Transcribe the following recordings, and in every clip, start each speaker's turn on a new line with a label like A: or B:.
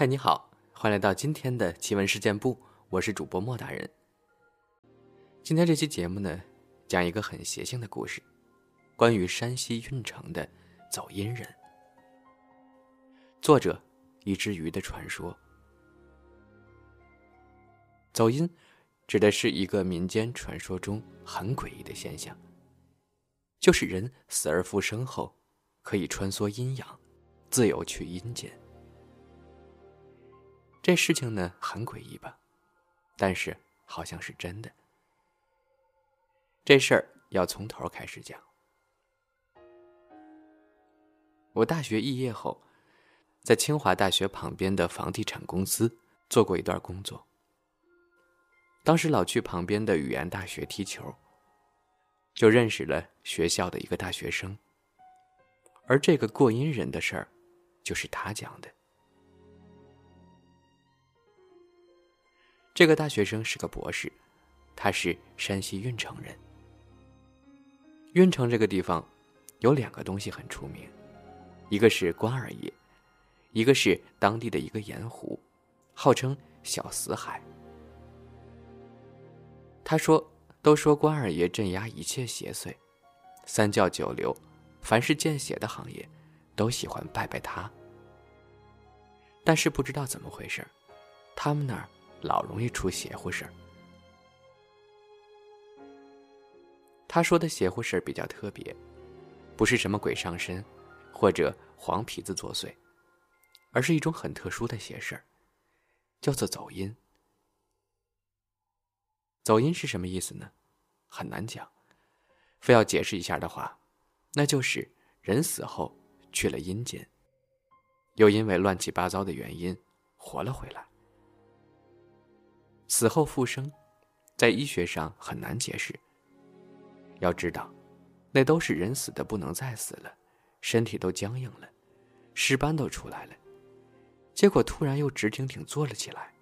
A: 嗨，你好，欢迎来到今天的奇闻事件部，我是主播莫大人。今天这期节目呢，讲一个很邪性的故事，关于山西运城的走阴人。作者：一只鱼的传说。走阴，指的是一个民间传说中很诡异的现象，就是人死而复生后，可以穿梭阴阳，自由去阴间。这事情呢很诡异吧，但是好像是真的。这事儿要从头开始讲。我大学毕业后，在清华大学旁边的房地产公司做过一段工作。当时老去旁边的语言大学踢球，就认识了学校的一个大学生。而这个过阴人的事儿，就是他讲的。这个大学生是个博士，他是山西运城人。运城这个地方，有两个东西很出名，一个是关二爷，一个是当地的一个盐湖，号称小死海。他说：“都说关二爷镇压一切邪祟，三教九流，凡是见血的行业，都喜欢拜拜他。但是不知道怎么回事，他们那儿老容易出邪乎事儿。他说的邪乎事儿比较特别，不是什么鬼上身，或者黄皮子作祟，而是一种很特殊的邪事儿，叫做走阴。”走阴是什么意思呢？很难讲。非要解释一下的话，那就是人死后去了阴间，又因为乱七八糟的原因活了回来。死后复生，在医学上很难解释。要知道，那都是人死的不能再死了，身体都僵硬了，尸斑都出来了，结果突然又直挺挺坐了起来，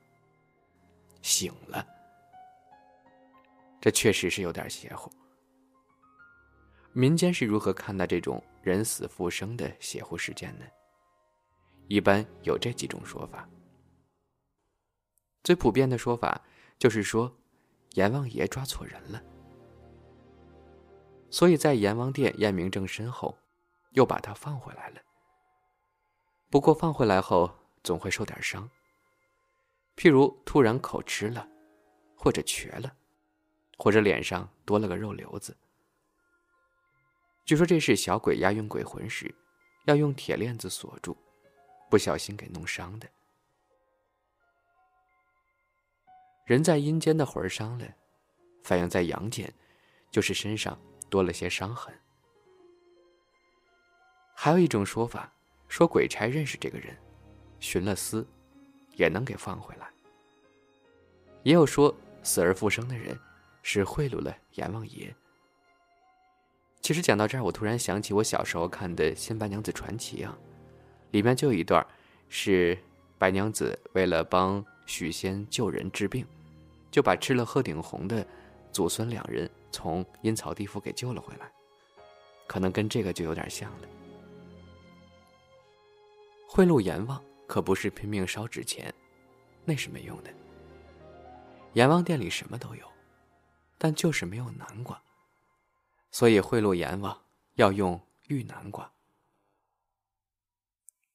A: 醒了。这确实是有点邪乎。民间是如何看待这种人死复生的邪乎事件呢？一般有这几种说法。最普遍的说法就是说，阎王爷抓错人了，所以在阎王殿验明正身后，又把他放回来了。不过放回来后总会受点伤，譬如突然口吃了，或者瘸了。或者脸上多了个肉瘤子。据说这是小鬼押运鬼魂时，要用铁链子锁住，不小心给弄伤的。人在阴间的魂儿伤了，反映在阳间，就是身上多了些伤痕。还有一种说法，说鬼差认识这个人，寻了私，也能给放回来。也有说死而复生的人。是贿赂了阎王爷。其实讲到这儿，我突然想起我小时候看的《新白娘子传奇》啊，里面就有一段，是白娘子为了帮许仙救人治病，就把吃了鹤顶红的祖孙两人从阴曹地府给救了回来，可能跟这个就有点像了。贿赂阎王可不是拼命烧纸钱，那是没用的。阎王殿里什么都有。但就是没有南瓜，所以贿赂阎王要用玉南瓜。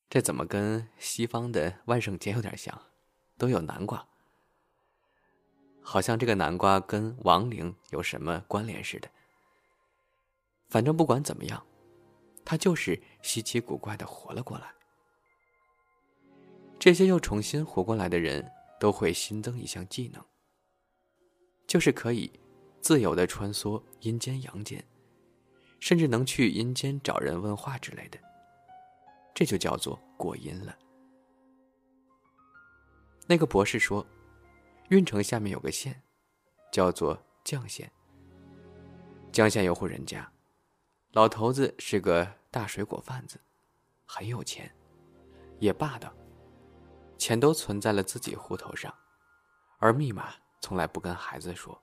A: 这怎么跟西方的万圣节有点像？都有南瓜，好像这个南瓜跟亡灵有什么关联似的。反正不管怎么样，他就是稀奇古怪的活了过来。这些又重新活过来的人都会新增一项技能，就是可以。自由的穿梭阴间阳间，甚至能去阴间找人问话之类的，这就叫做过阴了。那个博士说，运城下面有个县，叫做绛县。绛县有户人家，老头子是个大水果贩子，很有钱，也霸道，钱都存在了自己户头上，而密码从来不跟孩子说。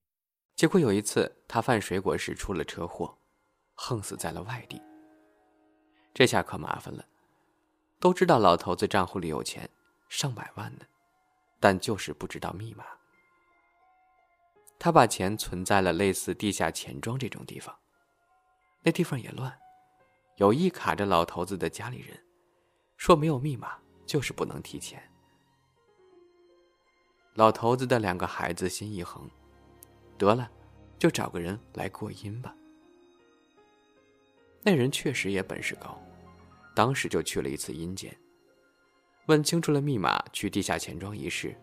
A: 结果有一次，他贩水果时出了车祸，横死在了外地。这下可麻烦了。都知道老头子账户里有钱，上百万呢，但就是不知道密码。他把钱存在了类似地下钱庄这种地方，那地方也乱，有意卡着老头子的家里人，说没有密码就是不能提钱。老头子的两个孩子心一横。得了，就找个人来过阴吧。那人确实也本事高，当时就去了一次阴间，问清楚了密码，去地下钱庄一试，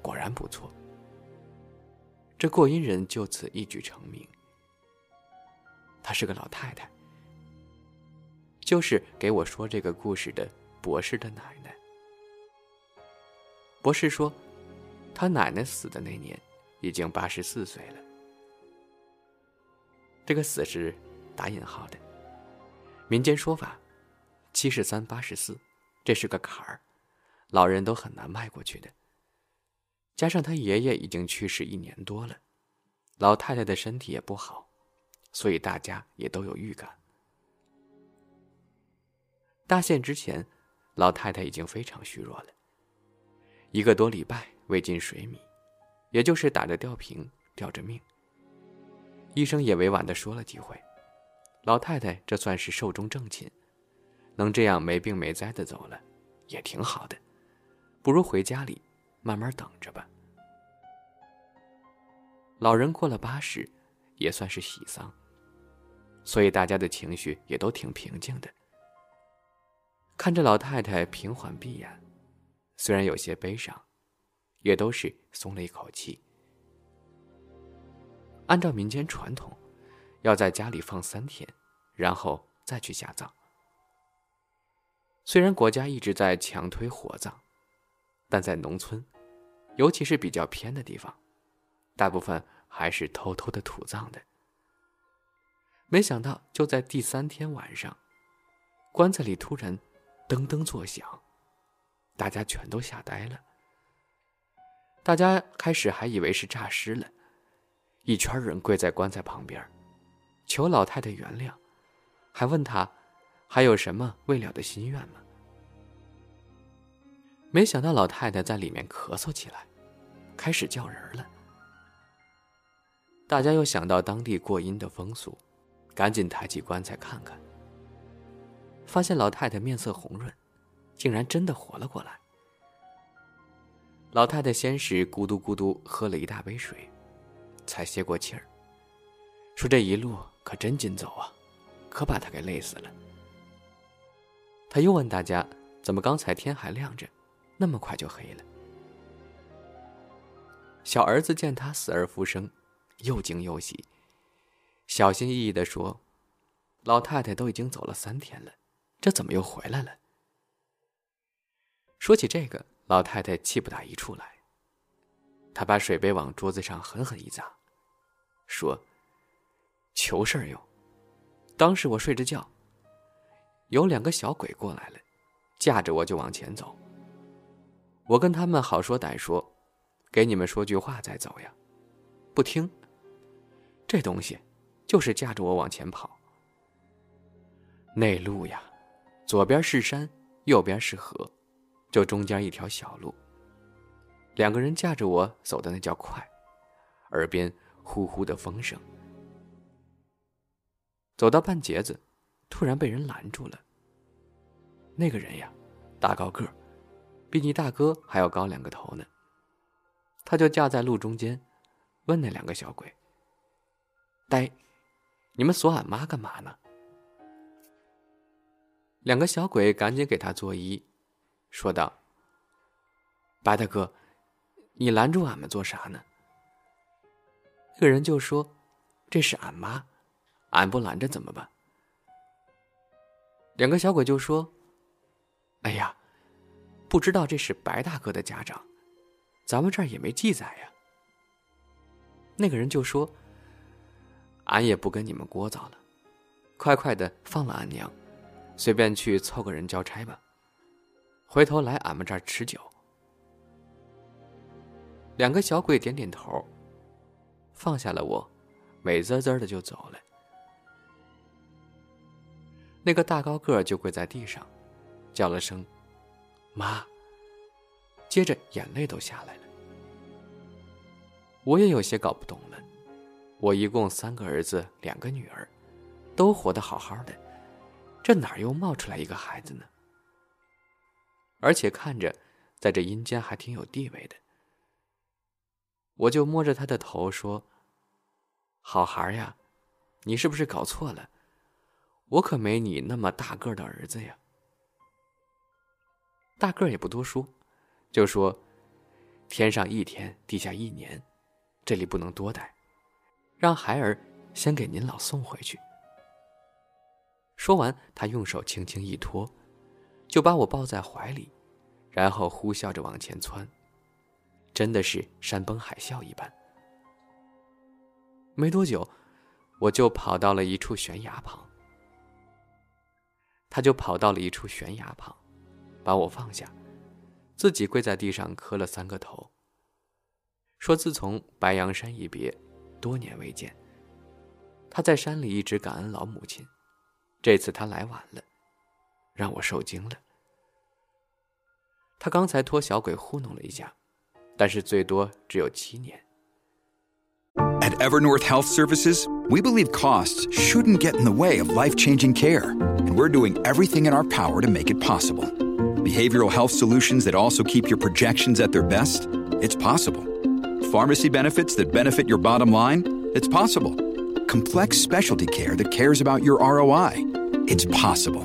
A: 果然不错。这过阴人就此一举成名。她是个老太太，就是给我说这个故事的博士的奶奶。博士说，他奶奶死的那年。已经八十四岁了。这个“死”是打引号的。民间说法，七十三、八十四，这是个坎儿，老人都很难迈过去的。加上他爷爷已经去世一年多了，老太太的身体也不好，所以大家也都有预感。大限之前，老太太已经非常虚弱了，一个多礼拜未进水米。也就是打着吊瓶吊着命，医生也委婉的说了几回，老太太这算是寿终正寝，能这样没病没灾的走了，也挺好的，不如回家里慢慢等着吧。老人过了八十，也算是喜丧，所以大家的情绪也都挺平静的。看着老太太平缓闭眼，虽然有些悲伤。也都是松了一口气。按照民间传统，要在家里放三天，然后再去下葬。虽然国家一直在强推火葬，但在农村，尤其是比较偏的地方，大部分还是偷偷的土葬的。没想到就在第三天晚上，棺材里突然噔噔作响，大家全都吓呆了。大家开始还以为是诈尸了，一圈人跪在棺材旁边，求老太太原谅，还问她还有什么未了的心愿吗？没想到老太太在里面咳嗽起来，开始叫人了。大家又想到当地过阴的风俗，赶紧抬起棺材看看，发现老太太面色红润，竟然真的活了过来。老太太先是咕嘟咕嘟喝了一大杯水，才歇过气儿。说这一路可真紧走啊，可把她给累死了。他又问大家：“怎么刚才天还亮着，那么快就黑了？”小儿子见他死而复生，又惊又喜，小心翼翼的说：“老太太都已经走了三天了，这怎么又回来了？”说起这个。老太太气不打一处来，她把水杯往桌子上狠狠一砸，说：“求事儿哟！当时我睡着觉，有两个小鬼过来了，架着我就往前走。我跟他们好说歹说，给你们说句话再走呀，不听。这东西就是架着我往前跑。那路呀，左边是山，右边是河。”就中间一条小路，两个人架着我走的那叫快，耳边呼呼的风声。走到半截子，突然被人拦住了。那个人呀，大高个，比你大哥还要高两个头呢。他就架在路中间，问那两个小鬼：“呆，你们锁俺妈干嘛呢？”两个小鬼赶紧给他作揖。说道：“白大哥，你拦住俺们做啥呢？”那个人就说：“这是俺妈，俺不拦着怎么办？”两个小鬼就说：“哎呀，不知道这是白大哥的家长，咱们这儿也没记载呀。”那个人就说：“俺也不跟你们聒噪了，快快的放了俺娘，随便去凑个人交差吧。回头来俺们这儿吃酒。”两个小鬼点点头，放下了我，美滋滋的就走了。那个大高个就跪在地上，叫了声“妈”，接着眼泪都下来了。我也有些搞不懂了，我一共三个儿子，两个女儿，都活得好好的，这哪又冒出来一个孩子呢？而且看着，在这阴间还挺有地位的。我就摸着他的头说：“好孩呀，你是不是搞错了？我可没你那么大个的儿子呀。”大个也不多说，就说：“天上一天，地下一年，这里不能多待，让孩儿先给您老送回去。”说完，他用手轻轻一托，就把我抱在怀里，然后呼啸着往前窜。真的是山崩海啸一般。没多久，我就跑到了一处悬崖旁，他就跑到了一处悬崖旁，把我放下，自己跪在地上磕了三个头，说：“自从白杨山一别，多年未见。他在山里一直感恩老母亲，这次他来晚了，让我受惊了。他刚才托小鬼糊弄了一下。”但是最多只有七年。
B: At Evernorth Health Services, we believe costs shouldn't get in the way of life-changing care, and we're doing everything in our power to make it possible. Behavioral health solutions that also keep your projections at their best? It's possible. Pharmacy benefits that benefit your bottom line? It's possible. Complex specialty care that cares about your ROI? It's possible.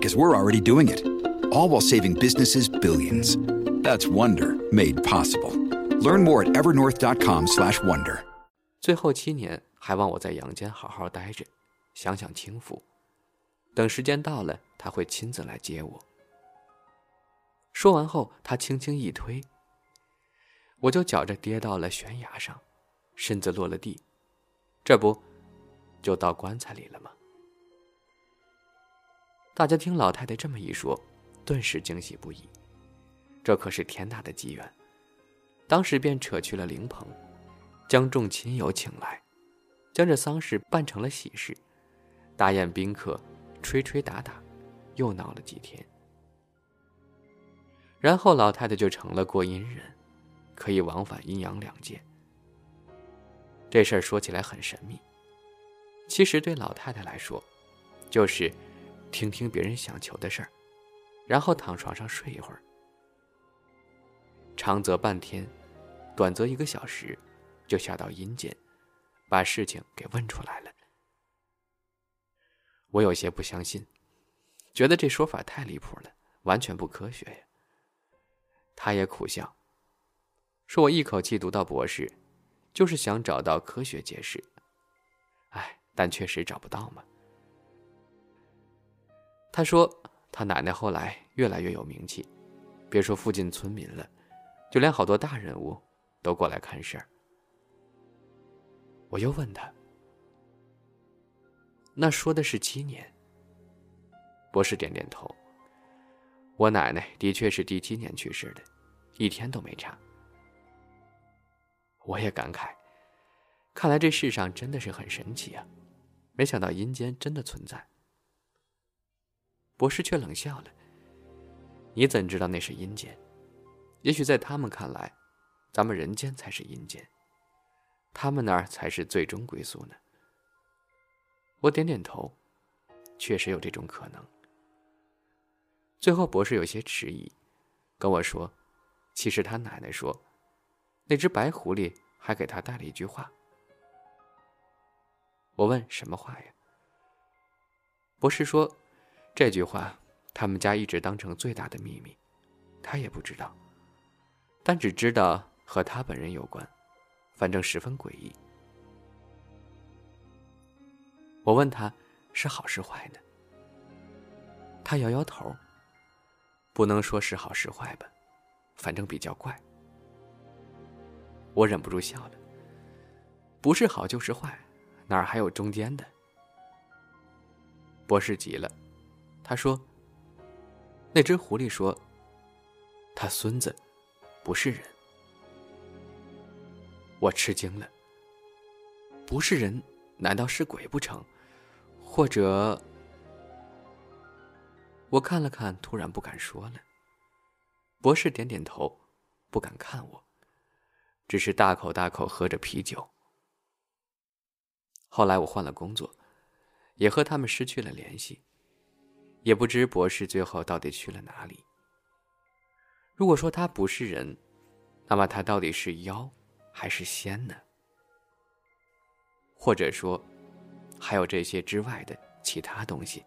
B: Because we're already doing it. All while saving businesses billions. That's Wonder made possible. Learn more at evernorth.com/wonder.
A: 最后七年还望我在阳间好好待着，享享清福。等时间到了，他会亲自来接我。说完后，他轻轻一推，我就觉着跌到了悬崖上，身子落了地，这不就到棺材里了吗？大家听老太太这么一说，顿时惊喜不已。这可是天大的机缘，当时便扯去了灵棚，将众亲友请来，将这丧事办成了喜事，大宴宾客，吹吹打打，又闹了几天。然后老太太就成了过阴人，可以往返阴阳两界。这事儿说起来很神秘，其实对老太太来说，就是听听别人想求的事儿，然后躺床上睡一会儿。长则半天，短则一个小时，就下到阴间，把事情给问出来了。我有些不相信，觉得这说法太离谱了，完全不科学呀。他也苦笑，说我一口气读到博士，就是想找到科学解释。哎，但确实找不到嘛。他说他奶奶后来越来越有名气，别说附近村民了。就连好多大人物都过来看事儿。我又问他：“那说的是七年？”博士点点头。我奶奶的确是第七年去世的，一天都没差。我也感慨，看来这世上真的是很神奇啊！没想到阴间真的存在。博士却冷笑了：“你怎知道那是阴间？”也许在他们看来，咱们人间才是阴间，他们那儿才是最终归宿呢。我点点头，确实有这种可能。最后，博士有些迟疑，跟我说：“其实他奶奶说，那只白狐狸还给他带了一句话。”我问：“什么话呀？”博士说：“这句话，他们家一直当成最大的秘密，他也不知道。”但只知道和他本人有关，反正十分诡异。我问他是好是坏呢？他摇摇头。不能说是好是坏吧，反正比较怪。我忍不住笑了。不是好就是坏，哪还有中间的？博士急了，他说：“那只狐狸说，他孙子不是人。”我吃惊了。不是人，难道是鬼不成？或者……我看了看，突然不敢说了。博士点点头，不敢看我，只是大口大口喝着啤酒。后来我换了工作，也和他们失去了联系，也不知博士最后到底去了哪里。如果说他不是人，那么他到底是妖还是仙呢？或者说，还有这些之外的其他东西？